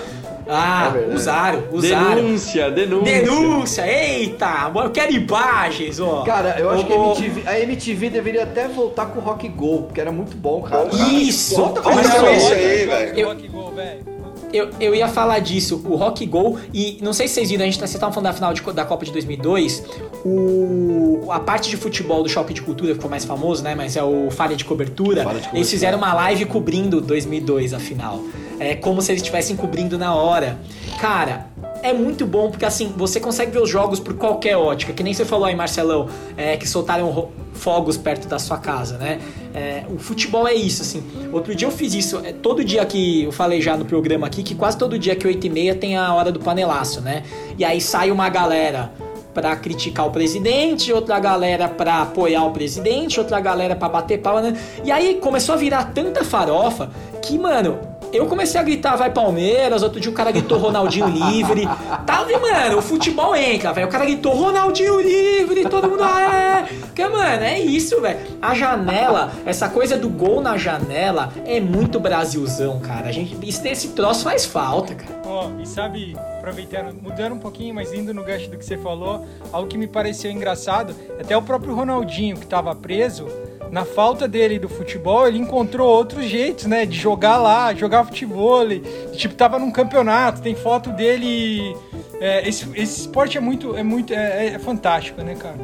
Ah, É usaram, usaram. Denúncia, denúncia. Denúncia, eita, eu quero imagens, ó. Cara, eu acho que a MTV, a MTV deveria até voltar com o Rock Go, que era muito bom, cara. Isso! Volta com Olha isso aí, isso aí, velho. Eu- Rock Go, velho. Eu, eu ia falar disso, o Rock Go, e não sei se vocês viram, a gente tá, vocês estavam falando da final de da Copa de 2002, o, a parte de futebol do Choque de Cultura ficou mais famoso, né, mas é o Falha de Cobertura, Falha de Cobertura. eles fizeram uma live cobrindo 2002 a final, é como se eles estivessem cobrindo na hora. Cara, é muito bom porque assim, você consegue ver os jogos por qualquer ótica, que nem você falou aí, Marcelão, é, que soltaram fogos perto da sua casa, né? É, o futebol é isso, assim. Outro dia eu fiz isso, é, todo dia que eu falei já no programa aqui, que quase todo dia que 8 e meia tem a hora do panelaço, né? E aí sai uma galera pra criticar o presidente, outra galera pra apoiar o presidente, outra galera pra bater pau, né? E aí começou a virar tanta farofa que, mano, eu comecei a gritar vai Palmeiras, outro dia o cara gritou Ronaldinho *laughs* livre. Tá, mano, o futebol entra, velho. O cara gritou Ronaldinho livre, todo mundo ah, é. Porque, mano, é isso, velho. A janela, essa coisa do gol na janela é muito Brasilzão, cara. A gente, isso, esse troço faz falta, cara. Ó, e sabe, aproveitando, mudando um pouquinho, mas indo no gancho do que você falou, algo que me pareceu engraçado, até o próprio Ronaldinho, que estava preso, na falta dele do futebol, ele encontrou outros jeitos, né, de jogar lá, jogar futebol, e, tipo, tava num campeonato, tem foto dele... é, esse, esse esporte é muito, é muito, é, é fantástico, né, cara?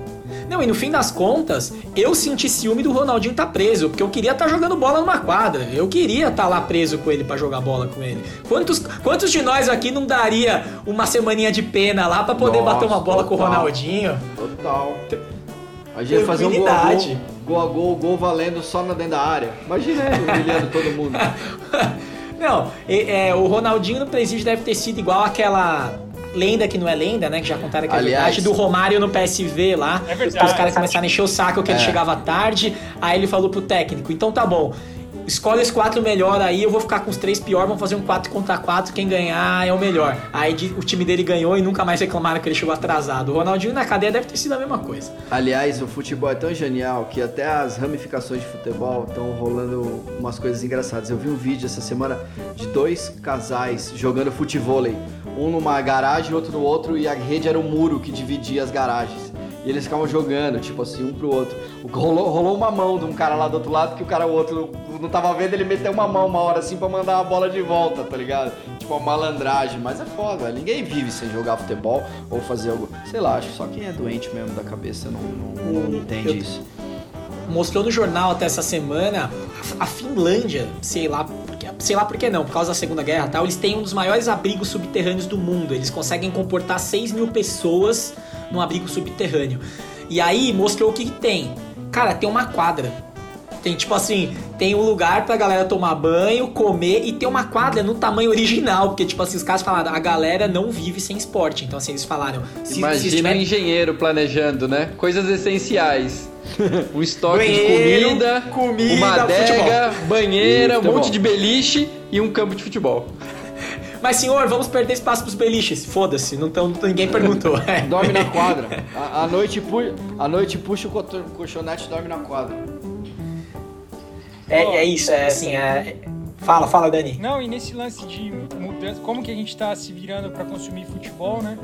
Não, e no fim das contas, eu senti ciúme do Ronaldinho estar preso, porque eu queria estar jogando bola numa quadra. Eu queria estar lá preso com ele pra jogar bola com ele. Quantos, quantos de nós aqui não daria uma semaninha de pena lá pra poder Nossa, bater uma bola com o total. Ronaldinho? Total. A gente ia fazer um gol. Gol, a gol, gol valendo só na dentro da área. Imagina ele humilhando todo mundo. *laughs* Não, é, é, o Ronaldinho no presídio deve ter sido igual aquela lenda que não é lenda, né? Que já contaram que é Aliás- verdade, do Romário no PSV lá. É verdade. Que os caras começaram a encher o saco que ele É. chegava tarde. Aí ele falou pro técnico: então tá bom. Escolhe os quatro melhor aí, eu vou ficar com os três pior, vamos fazer um 4 contra 4, quem ganhar é o melhor. Aí o time dele ganhou e nunca mais reclamaram que ele chegou atrasado. O Ronaldinho na cadeia deve ter sido a mesma coisa. Aliás, o futebol é tão genial que até as ramificações de futebol estão rolando umas coisas engraçadas. Eu vi um vídeo essa semana de dois casais jogando futevôlei. Um numa garagem, outro no outro, e a rede era um muro que dividia as garagens. E eles ficavam jogando, tipo assim, um pro outro. Rolou, rolou uma mão de um cara lá do outro lado que o cara o outro não tava vendo, ele meteu uma mão uma hora assim pra mandar a bola de volta, tá ligado? Tipo, uma malandragem. Mas é foda, ninguém vive sem jogar futebol ou fazer algo. Sei lá, acho que só quem é doente mesmo da cabeça não, não, não entende Eu- isso. mostrou no jornal até essa semana a Finlândia, sei lá, porque, sei lá por que não, por causa da Segunda Guerra e tal, eles têm um dos maiores abrigos subterrâneos do mundo. Eles conseguem comportar 6 mil pessoas num abrigo subterrâneo. E aí mostrou o que, que tem. Cara, tem uma quadra. Tem tipo assim, tem um lugar pra galera tomar banho, comer e tem uma quadra no tamanho original, porque tipo assim, os caras falaram, a galera não vive sem esporte. Então assim, eles falaram, se, se Imagina tiver um engenheiro planejando, né? Coisas essenciais. *laughs* Um estoque Banheiro, de comida, comida, uma adega, banheira, um Futebol. monte de beliche e um campo de futebol. Mas senhor, vamos perder espaço pros beliches. Foda-se, não tão, ninguém perguntou. *laughs* Dorme na quadra. *laughs* A, a noite, pu a noite puxa o colchonete e dorme na quadra. É, é isso, é assim, é... Fala, fala, Dani. Não, e nesse lance de mudança, como que a gente tá se virando para consumir futebol, né?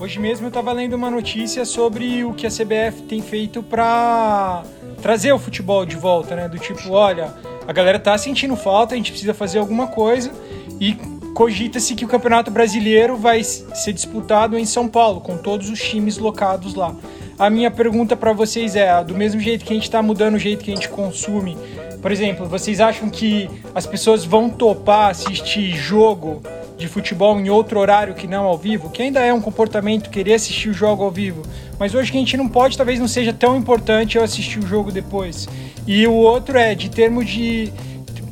Hoje mesmo eu tava lendo uma notícia sobre o que a CBF tem feito para trazer o futebol de volta, né? Do tipo, olha, a galera tá sentindo falta, a gente precisa fazer alguma coisa e cogita-se que o Campeonato Brasileiro vai ser disputado em São Paulo, com todos os times locados lá. A minha pergunta para vocês é, do mesmo jeito que a gente tá mudando o jeito que a gente consome, por exemplo, vocês acham que as pessoas vão topar assistir jogo de futebol em outro horário que não ao vivo? Que ainda é um comportamento querer assistir o jogo ao vivo. Mas hoje que a gente não pode, talvez não seja tão importante eu assistir o jogo depois. E o outro é, de termos de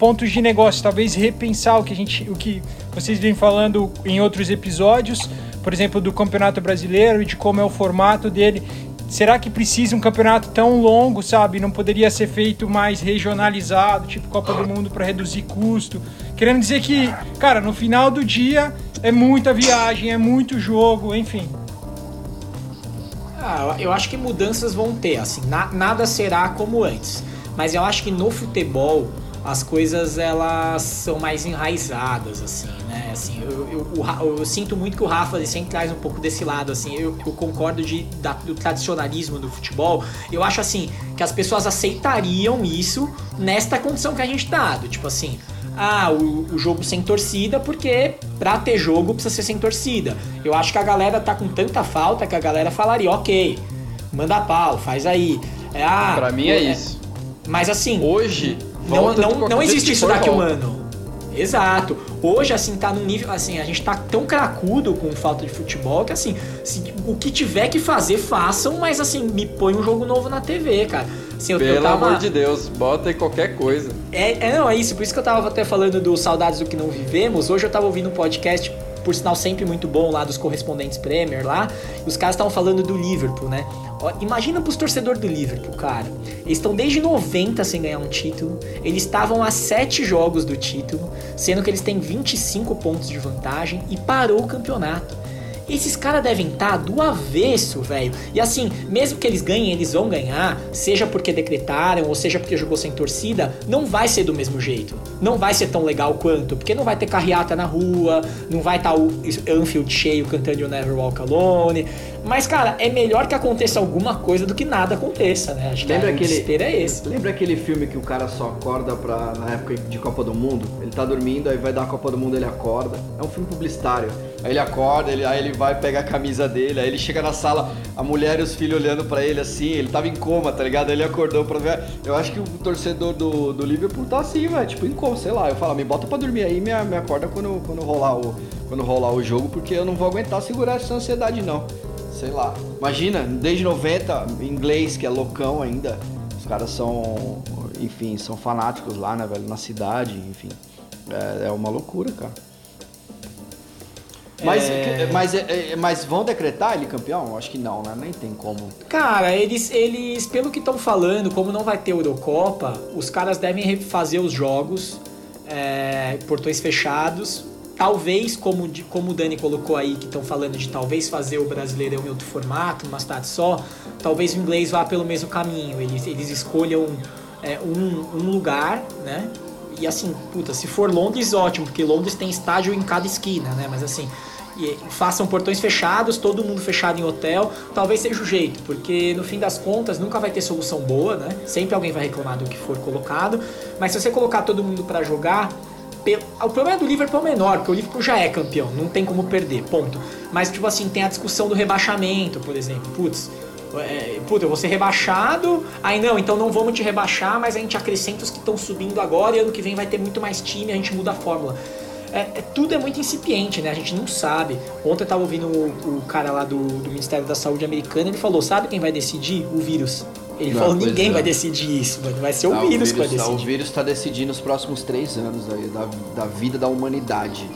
pontos de negócio, talvez repensar o que a gente, o que vocês vêm falando em outros episódios, por exemplo, do Campeonato Brasileiro e de como é o formato dele. será que precisa um campeonato tão longo, sabe? Não poderia ser feito mais regionalizado, tipo Copa do Mundo, para reduzir custo? Querendo dizer que, cara, no final do dia é muita viagem, é muito jogo, enfim. Ah, eu acho que mudanças vão ter, assim, na, nada será como antes. Mas eu acho que no futebol as coisas elas são mais enraizadas, assim, né? Assim, eu, eu, eu, eu sinto muito que o Rafa sempre traz um pouco desse lado, assim, eu, concordo de, da, do tradicionalismo do futebol. Eu acho assim que as pessoas aceitariam isso nesta condição que a gente tá, do tipo assim, ah, o, o, jogo sem torcida, porque pra ter jogo precisa ser sem torcida. Eu acho que a galera tá com tanta falta que a galera falaria, ok, manda pau, faz aí. É, ah, pra mim é, é isso. Mas assim. Hoje, não, não, não existe isso daqui ano. Exato. Hoje, assim, tá num nível. Assim, a gente tá tão cracudo com falta de futebol que, assim, se, o que tiver que fazer, façam, mas, assim, me põe um jogo novo na TV, cara. Assim, Pelo eu tava... amor de Deus, bota aí qualquer coisa. É, é, não, é isso. Por isso que eu tava até falando do Saudades do que não vivemos. Hoje eu tava ouvindo um podcast por sinal sempre muito bom lá dos correspondentes Premier lá, e os caras estavam falando do Liverpool, né? Ó, imagina pros torcedores do Liverpool, cara. Eles estão desde 90 sem ganhar um título. Eles estavam a 7 jogos do título, sendo que eles têm 25 pontos de vantagem e parou o campeonato. Esses caras devem estar tá do avesso, velho. E assim, mesmo que eles ganhem, eles vão ganhar, seja porque decretaram ou seja porque jogou sem torcida, não vai ser do mesmo jeito. Não vai ser tão legal quanto, porque não vai ter carreata na rua, não vai estar tá o Anfield cheio cantando You Never Walk Alone. Mas, cara, é melhor que aconteça alguma coisa do que nada aconteça, né? Acho que lembra aquele, é esse. Lembra aquele filme que o cara só acorda pra, na época de Copa do Mundo? Ele tá dormindo, aí vai dar a Copa do Mundo, ele acorda. É um filme publicitário. Aí ele acorda, ele, aí ele vai pegar a camisa dele, aí ele chega na sala, a mulher e os filhos olhando para ele assim, ele tava em coma, tá ligado? Aí ele acordou pra ver. Eu acho que o torcedor do, do Liverpool tá assim, velho, tipo em coma, sei lá. Eu falo, me bota pra dormir aí, me, me acorda quando, quando, rolar o, quando rolar o jogo, porque eu não vou aguentar segurar essa ansiedade, não. Sei lá. Imagina, desde 90, inglês, que é loucão ainda. Os caras são, enfim, são fanáticos lá, né, velho, na cidade, enfim. É, é uma loucura, cara. Mas, é... mas, é, é, mas vão decretar ele campeão? Acho que não, né? Nem tem como. Cara, eles, eles pelo que estão falando, como não vai ter Eurocopa, os caras devem fazer os jogos, é, portões fechados. Talvez, como, de, como o Dani colocou aí, que estão falando de talvez fazer o brasileirão em outro formato, uma cidade só, talvez o inglês vá pelo mesmo caminho. Eles, eles escolham é, um, um lugar, né? E assim, puta, se for Londres, ótimo, porque Londres tem estádio em cada esquina, né? Mas assim, e façam portões fechados, todo mundo fechado em hotel, talvez seja o jeito, porque no fim das contas nunca vai ter solução boa, né? Sempre alguém vai reclamar do que for colocado, mas se você colocar todo mundo para jogar, o problema do Liverpool é menor, porque o Liverpool já é campeão, não tem como perder, ponto. Mas, tipo assim, tem a discussão do rebaixamento, por exemplo. Putz, é, puta, eu vou ser rebaixado, aí não, então não vamos te rebaixar, mas a gente acrescenta os que estão subindo agora e ano que vem vai ter muito mais time, a gente muda a fórmula é, é, tudo é muito incipiente, né? A gente não sabe. Ontem eu tava ouvindo o, o cara lá do, do, Ministério da Saúde americano, ele falou, sabe quem vai decidir? O vírus. Ele não, falou, ninguém é. vai decidir isso, mano. Vai ser o, vírus o vírus que vai tá, decidir. o vírus está decidindo os próximos três anos aí, da, da vida da humanidade.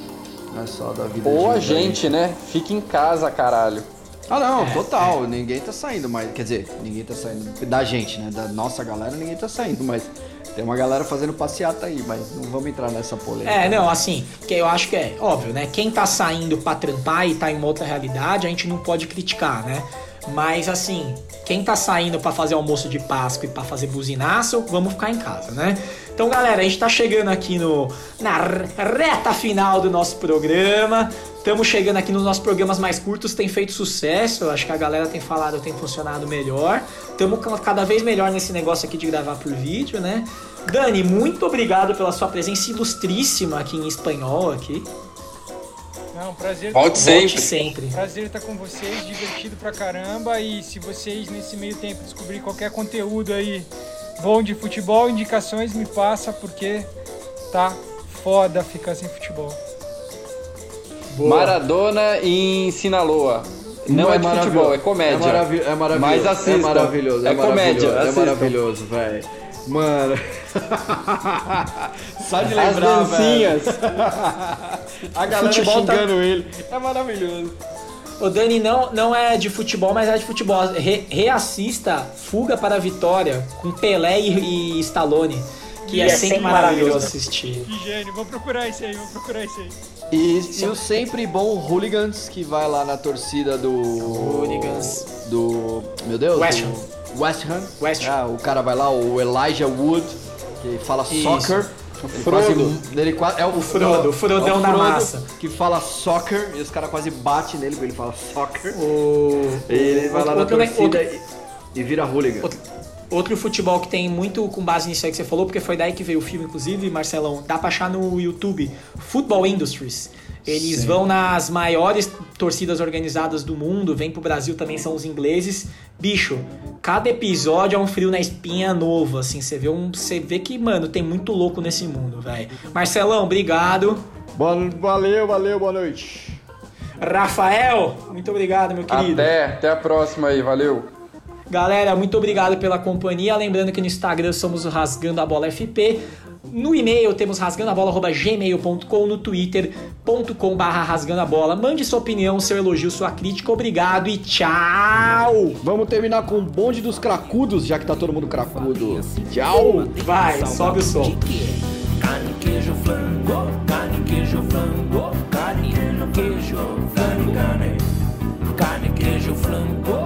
Não é só da vida Ou a gente, né? Fica em casa, caralho. Ah não, é, total, é. ninguém tá saindo, mas. Quer dizer, ninguém tá saindo. Da gente, né? Da nossa galera, ninguém tá saindo, mas tem uma galera fazendo passeata aí, mas não vamos entrar nessa polêmica. É, não, assim, que eu acho que é óbvio, né? Quem tá saindo pra trampar e tá em uma outra realidade, a gente não pode criticar, né? Mas assim, quem tá saindo para fazer almoço de Páscoa e para fazer buzinaço, vamos ficar em casa, né? Então, galera, a gente tá chegando aqui no na reta final do nosso programa. Estamos chegando aqui nos nossos programas mais curtos, tem feito sucesso. Acho que a galera tem falado, tem funcionado melhor. Estamos cada vez melhor nesse negócio aqui de gravar por vídeo, né? Dani, muito obrigado pela sua presença ilustríssima aqui em espanhol aqui. Não, prazer. Volte sempre. sempre. Prazer estar com vocês, divertido pra caramba. E se vocês nesse meio tempo descobrir qualquer conteúdo aí bom de futebol, indicações me passa porque tá foda ficar sem futebol. Boa. Maradona em Sinaloa. Não, Não é, é de futebol, é comédia. É, é maravilhoso. Mas assista. É maravilhoso. É, é comédia. É maravilhoso, velho. Mano. *laughs* *laughs* Só de lembrar, As dancinhas. *laughs* a galera futebol tá- xingando tá... ele. É maravilhoso. O Dani não, não é de futebol, mas é de futebol. Re- reassista Fuga para a Vitória com Pelé e, e Stallone. Que E é, é sempre sempre maravilhoso maravilhoso. assistir. Que gênio, vou procurar isso aí, vou procurar isso aí. E, e o sempre bom Hooligans que vai lá na torcida do. Hooligans. Do. Meu Deus? West do- Ham. West Ham. West Ham. Ah, o cara vai lá, o Elijah Wood, que fala Isso. soccer. Ele Frodo. quase- ele é o, Frodo, o Frodão da massa. Que fala soccer e os caras quase batem nele porque ele fala soccer. O, E ele vai lá na outro, torcida outro, e, e vira hooligan. outro, outro futebol que tem muito com base nisso aí que você falou, porque foi daí que veio o filme, inclusive, Marcelão. Dá pra achar no YouTube. Football Industries. Eles vão nas maiores torcidas organizadas do mundo, vêm pro Brasil também, são os ingleses. Bicho, cada episódio é um frio na espinha novo, assim. Você vê, um, você vê que, mano, tem muito louco nesse mundo, velho. Marcelão, obrigado. Boa- valeu, valeu, boa noite. Rafael, muito obrigado, meu querido. Até, até a próxima aí, valeu. Galera, muito obrigado pela companhia. Lembrando que no Instagram somos o Rasgando a Bola FP. No e-mail temos rasgandoabola.gmail.com, no twitter.com barra rasgando a bola. Mande sua opinião, seu elogio, sua crítica. Obrigado e tchau! Vamos terminar com o bonde dos cracudos, já que tá todo mundo cracudo. Tchau! Vai, sobe o som. Carne, queijo, flango, carne, queijo, flango, carne, queijo, flango. Carne, queijo, flango,